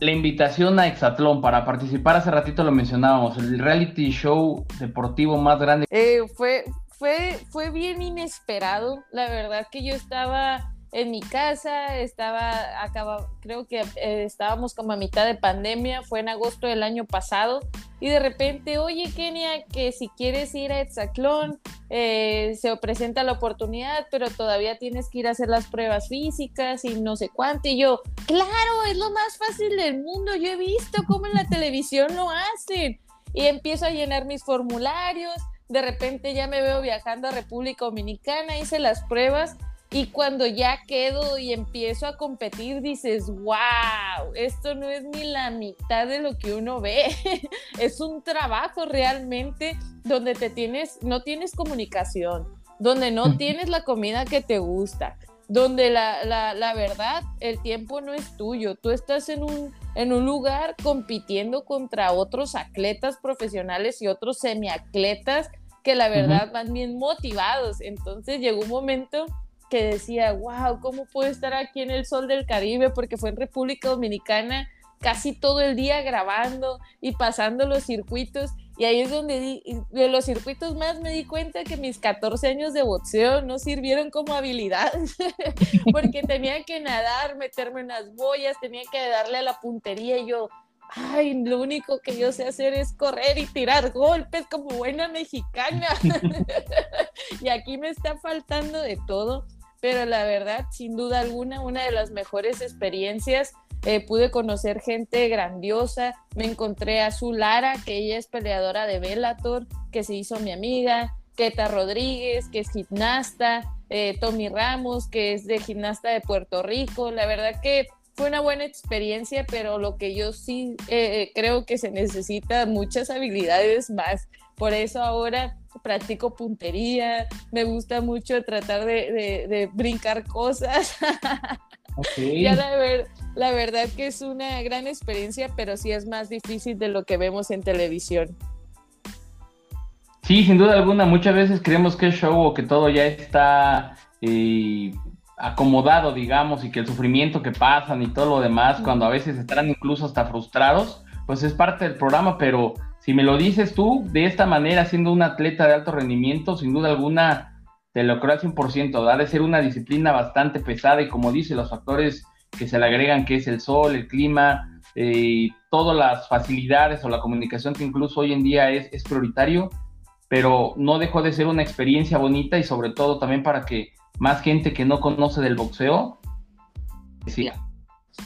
la invitación a Exatlón para participar, hace ratito lo mencionábamos, el reality show deportivo más grande. Eh, fue, fue, fue bien inesperado, la verdad que yo estaba en mi casa, estaba, acaba, creo que eh, estábamos como a mitad de pandemia, fue en agosto del año pasado, y de repente, oye Kenia, que si quieres ir a Etzaclón, eh, se presenta la oportunidad, pero todavía tienes que ir a hacer las pruebas físicas y no sé cuánto, y yo, claro, es lo más fácil del mundo, yo he visto cómo en la televisión lo hacen, y empiezo a llenar mis formularios, de repente ya me veo viajando a República Dominicana, hice las pruebas, y cuando ya quedo y empiezo a competir, dices, wow, esto no es ni la mitad de lo que uno ve. es un trabajo realmente donde te tienes, no tienes comunicación, donde no tienes la comida que te gusta, donde la, la, verdad, el tiempo no es tuyo. Tú estás en un, en un lugar compitiendo contra otros atletas profesionales y otros semiatletas que la verdad van bien motivados. Entonces llegó un momento que decía, wow, ¿cómo puedo estar aquí en el sol del Caribe? Porque fue en República Dominicana casi todo el día grabando y pasando los circuitos. Y ahí es donde de los circuitos más me di cuenta que mis 14 años de boxeo no sirvieron como habilidad, porque tenía que nadar, meterme en las boyas, tenía que darle a la puntería y yo, ay, lo único que yo sé hacer es correr y tirar golpes como buena mexicana. y aquí me está faltando de todo pero la verdad, sin duda alguna, una de las mejores experiencias. Eh, pude conocer gente grandiosa, me encontré a Su Lara, que ella es peleadora de Bellator, que se hizo mi amiga, Keta Rodríguez, que es gimnasta, eh, Tommy Ramos, que es de gimnasta de Puerto Rico. La verdad que fue una buena experiencia, pero lo que yo sí eh, creo que se necesita muchas habilidades más. Por eso ahora practico puntería, me gusta mucho tratar de, brincar cosas. ya la, ver, la verdad que es una gran experiencia, pero sí es más difícil de lo que vemos en televisión. Sí, sin duda alguna, muchas veces creemos que es show o que todo ya está eh, acomodado, digamos, y que el sufrimiento que pasan y todo lo demás, cuando a veces estarán incluso hasta frustrados, pues es parte del programa, pero si me lo dices tú de esta manera, siendo un atleta de alto rendimiento, sin duda alguna, te lo creo al 100%, ha de ser una disciplina bastante pesada y como dice, los factores que se le agregan, que es el sol, el clima, eh, todas las facilidades o la comunicación que incluso hoy en día es, es prioritario, pero no dejó de ser una experiencia bonita y sobre todo también para que más gente que no conoce del boxeo. Sí,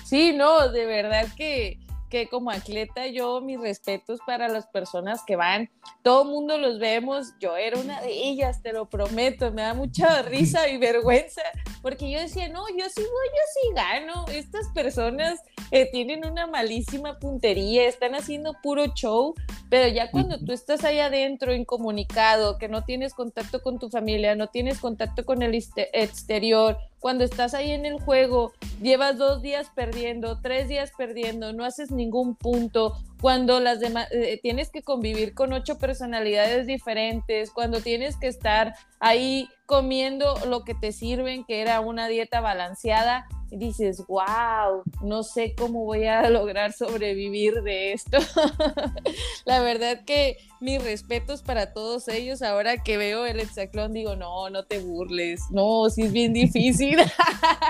sí no, de verdad que que como atleta yo mis respetos para las personas que van, todo mundo los vemos, yo era una de ellas, te lo prometo, me da mucha risa y vergüenza, porque yo decía, no, yo sí voy, yo sí gano, estas personas eh, tienen una malísima puntería, están haciendo puro show, pero ya cuando tú estás ahí adentro incomunicado, que no tienes contacto con tu familia, no tienes contacto con el exterior, cuando estás ahí en el juego, llevas dos días perdiendo, tres días perdiendo, no haces ningún punto, cuando las demás eh, tienes que convivir con ocho personalidades diferentes, cuando tienes que estar ahí comiendo lo que te sirven, que era una dieta balanceada, dices, wow, no sé cómo voy a lograr sobrevivir de esto. la verdad que mis respetos para todos ellos. Ahora que veo el hexaclón, digo, no, no te burles. No, sí es bien difícil.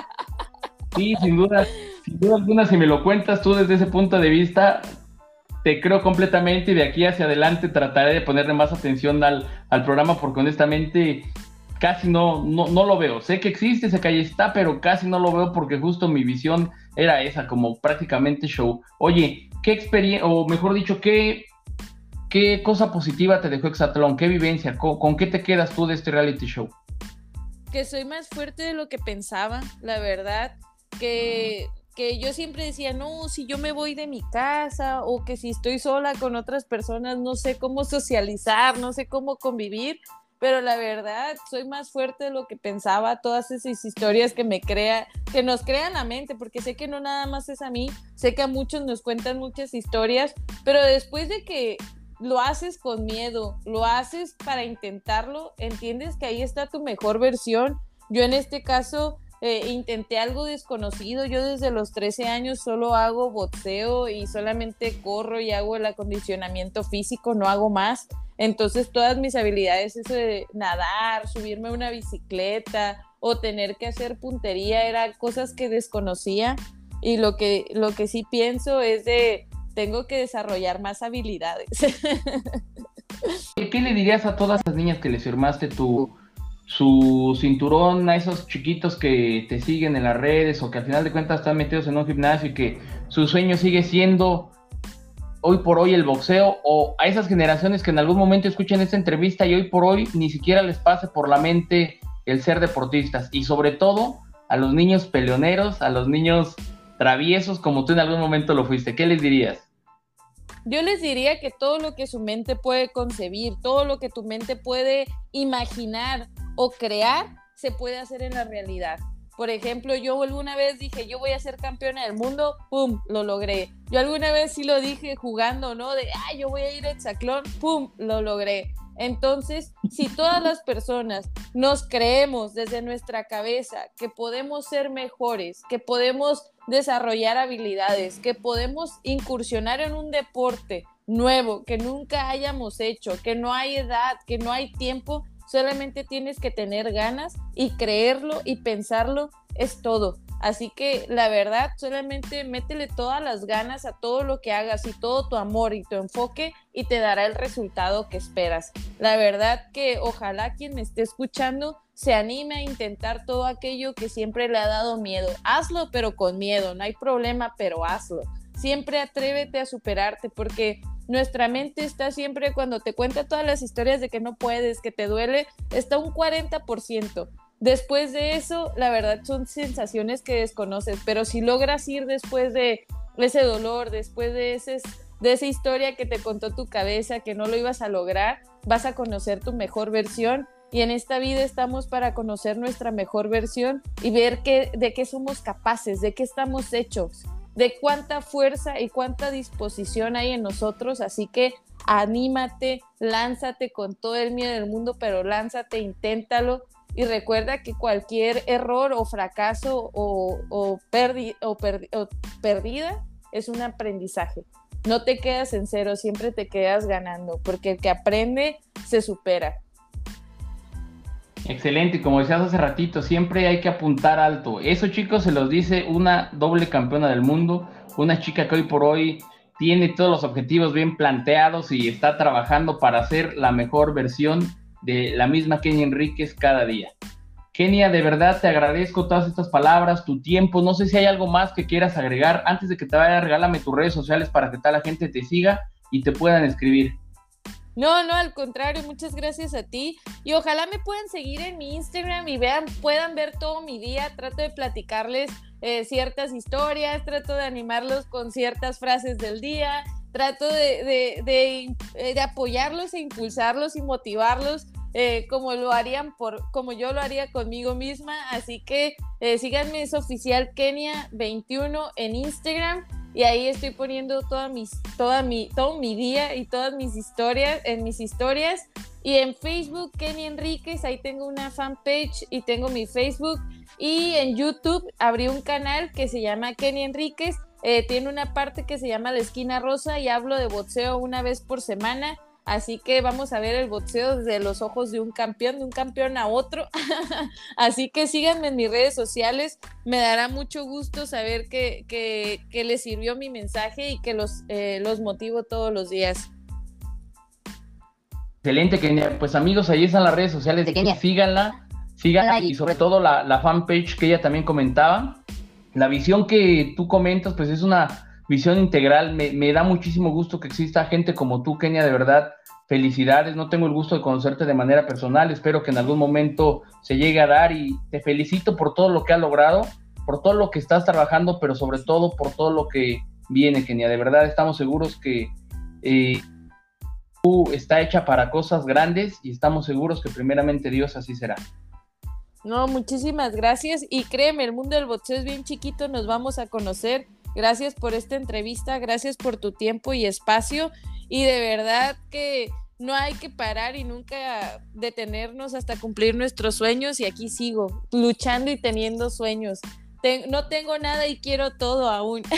sí, sin duda, sin duda alguna, si me lo cuentas tú desde ese punto de vista, te creo completamente y de aquí hacia adelante trataré de ponerle más atención al, al programa porque honestamente casi no, no, no, lo veo. Sé que existe, sé que ahí está, pero casi no lo veo porque justo mi visión era esa, como prácticamente show. Oye, ¿qué experiencia, o mejor dicho, qué, qué cosa positiva te dejó Exatlón? ¿Qué vivencia? ¿Con, qué te quedas tú de este reality show? Que soy más fuerte de lo que pensaba, la verdad. Que que yo siempre decía, no, si yo me voy de mi casa o que si estoy sola con otras personas, no sé cómo socializar, no sé cómo convivir, pero la verdad soy más fuerte de lo que pensaba, todas esas historias que me crea, que nos crean la mente, porque sé que no nada más es a mí, sé que a muchos nos cuentan muchas historias, pero después de que lo haces con miedo, lo haces para intentarlo, entiendes que ahí está tu mejor versión. Yo en este caso eh, intenté algo desconocido. Yo desde los 13 años solo hago boxeo y solamente corro y hago el acondicionamiento físico, no hago más. Entonces todas mis habilidades, eso de nadar, subirme a una bicicleta o tener que hacer puntería, eran cosas que desconocía. Y lo que, lo que sí pienso es de, tengo que desarrollar más habilidades. ¿Qué le dirías a todas las niñas que les firmaste tu, su cinturón a esos chiquitos que te siguen en las redes o que al final de cuentas están metidos en un gimnasio y que su sueño sigue siendo hoy por hoy el boxeo o a esas generaciones que en algún momento escuchen esta entrevista y hoy por hoy ni siquiera les pase por la mente el ser deportistas y sobre todo a los niños peleoneros, a los niños traviesos como tú en algún momento lo fuiste. ¿Qué les dirías? Yo les diría que todo lo que su mente puede concebir, todo lo que tu mente puede imaginar, o crear se puede hacer en la realidad. Por ejemplo, yo alguna vez dije, yo voy a ser campeona del mundo, ¡pum! Lo logré. Yo alguna vez sí lo dije jugando, ¿no? De, ah, yo voy a ir a Hexaclón, ¡pum! Lo logré. Entonces, si todas las personas nos creemos desde nuestra cabeza que podemos ser mejores, que podemos desarrollar habilidades, que podemos incursionar en un deporte nuevo que nunca hayamos hecho, que no hay edad, que no hay tiempo, solamente tienes que tener ganas y creerlo y pensarlo, es todo. Así que la verdad, solamente métele todas las ganas a todo lo que hagas y todo tu amor y tu enfoque y te dará el resultado que esperas. La verdad que ojalá quien me esté escuchando se anime a intentar todo aquello que siempre le ha dado miedo. Hazlo pero con miedo, no hay problema, pero hazlo. Siempre atrévete a superarte porque nuestra mente está siempre cuando te cuenta todas las historias de que no puedes, que te duele, está un 40%. después de eso, la verdad son sensaciones que desconoces, pero si logras ir después de ese dolor, después de, ese, de esa historia que te contó tu cabeza, que no lo ibas a lograr, vas a conocer tu mejor versión. Y en esta vida estamos para conocer nuestra mejor versión y ver qué, de qué somos capaces, de qué estamos hechos, de cuánta fuerza y cuánta disposición hay en nosotros. Así que anímate, lánzate con todo el miedo del mundo, pero lánzate, inténtalo. Y recuerda que cualquier error o fracaso o, o, perdida es un aprendizaje. No te quedas en cero, siempre te quedas ganando, porque el que aprende se supera. Excelente, como decías hace ratito, siempre hay que apuntar alto. Eso, chicos, se los dice una doble campeona del mundo, una chica que hoy por hoy tiene todos los objetivos bien planteados y está trabajando para ser la mejor versión de la misma Kenia Enríquez cada día. Kenia, de verdad te agradezco todas estas palabras, tu tiempo. No sé si hay algo más que quieras agregar. Antes de que te vaya, regálame tus redes sociales para que tal la gente te siga y te puedan escribir. No, no, al contrario, muchas gracias a ti. Y ojalá me puedan seguir en mi Instagram y vean, puedan ver todo mi día. Trato de platicarles eh, ciertas historias, trato de animarlos con ciertas frases del día, trato de, eh, de apoyarlos e impulsarlos y motivarlos eh, como lo harían por, como yo lo haría conmigo misma. Así que eh, síganme, es oficial Kenia21 en Instagram. Y ahí estoy poniendo toda mis, toda mi, todo mi día y todas mis historias, en mis historias. Y en Facebook, Kenia Enríquez, ahí tengo una fanpage y tengo mi Facebook. Y en YouTube abrí un canal que se llama Kenia Enríquez. Eh, tiene una parte que se llama La Esquina Rosa y hablo de boxeo una vez por semana. Así que vamos a ver el boxeo desde los ojos de un campeón, de un campeón a otro. Así que síganme en mis redes sociales. Me dará mucho gusto saber que, que, les sirvió mi mensaje y que los, eh, los motivo todos los días. Excelente, Kenia. Pues amigos, ahí están las redes sociales. De Kenia. Síganla, síganla y sobre todo la, la fanpage que ella también comentaba. La visión que tú comentas, pues es una visión integral. Me, me, da muchísimo gusto que exista gente como tú, Kenia, de verdad, felicidades, no tengo el gusto de conocerte de manera personal, espero que en algún momento se llegue a dar y te felicito por todo lo que has logrado, por todo lo que estás trabajando, pero sobre todo por todo lo que viene, Kenia. De verdad estamos seguros que eh, tú está hecha para cosas grandes y estamos seguros que primeramente Dios así será. No, muchísimas gracias y créeme, el mundo del boxeo es bien chiquito, nos vamos a conocer. Gracias por esta entrevista, gracias por tu tiempo y espacio y de verdad que no hay que parar y nunca detenernos hasta cumplir nuestros sueños y aquí sigo luchando y teniendo sueños. no tengo nada y quiero todo aún.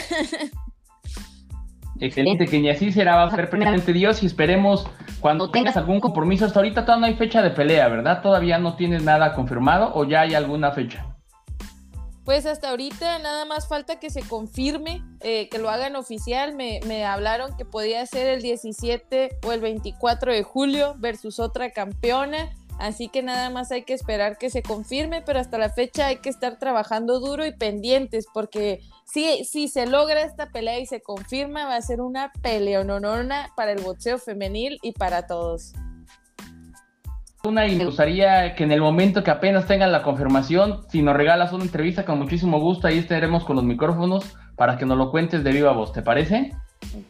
Excelente, que ni así será, va a ser primeramente Dios y esperemos cuando tengas algún compromiso. Hasta ahorita todavía no hay fecha de pelea, ¿verdad? Todavía no tienes nada confirmado o ya hay alguna fecha. Pues hasta ahorita nada más falta que se confirme, eh, que lo hagan oficial. Me, me, hablaron que podía ser el 17 o el 24 de julio versus otra campeona. Así que nada más hay que esperar que se confirme, pero hasta la fecha hay que estar trabajando duro y pendientes, porque si, si se logra esta pelea y se confirma, va a ser una peleononona para el boxeo femenil y para todos una y me gustaría que en el momento que apenas tengan la confirmación, si nos regalas una entrevista con muchísimo gusto, ahí estaremos con los micrófonos para que nos lo cuentes de viva voz, ¿te parece?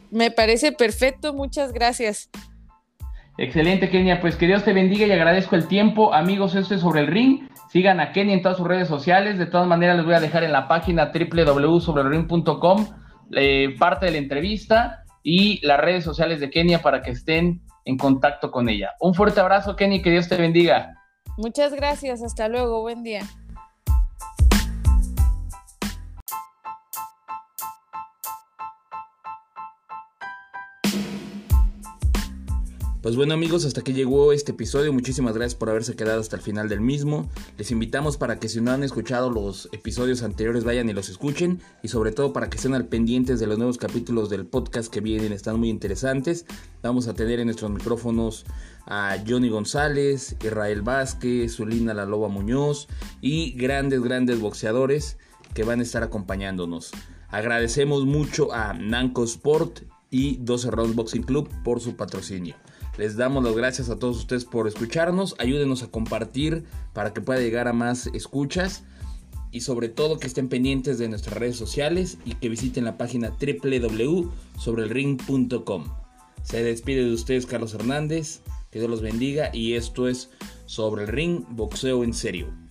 Me parece perfecto, muchas gracias. Excelente, Kenia. Pues que Dios te bendiga y agradezco el tiempo. Amigos, esto es sobre el ring. Sigan a Kenia en todas sus redes sociales. De todas maneras, les voy a dejar en la página www.sobrelring.com eh, parte de la entrevista y las redes sociales de Kenia para que estén en contacto con ella. Un fuerte abrazo, Kenny, que Dios te bendiga. Muchas gracias, hasta luego, buen día. Pues bueno amigos, hasta que llegó este episodio, muchísimas gracias por haberse quedado hasta el final del mismo. Les invitamos para que si no han escuchado los episodios anteriores vayan y los escuchen y sobre todo para que estén al pendientes de los nuevos capítulos del podcast que vienen, están muy interesantes. Vamos a tener en nuestros micrófonos a Johnny González, Israel Vázquez, Zulina La Loba Muñoz y grandes, grandes boxeadores que van a estar acompañándonos. Agradecemos mucho a Nanco Sport y 12 Rounds Boxing Club por su patrocinio. Les damos las gracias a todos ustedes por escucharnos. Ayúdenos a compartir para que pueda llegar a más escuchas. Y sobre todo que estén pendientes de nuestras redes sociales y que visiten la página www.sobrelring.com. Se despide de ustedes Carlos Hernández. Que Dios los bendiga. Y esto es Sobre el Ring, Boxeo en Serio.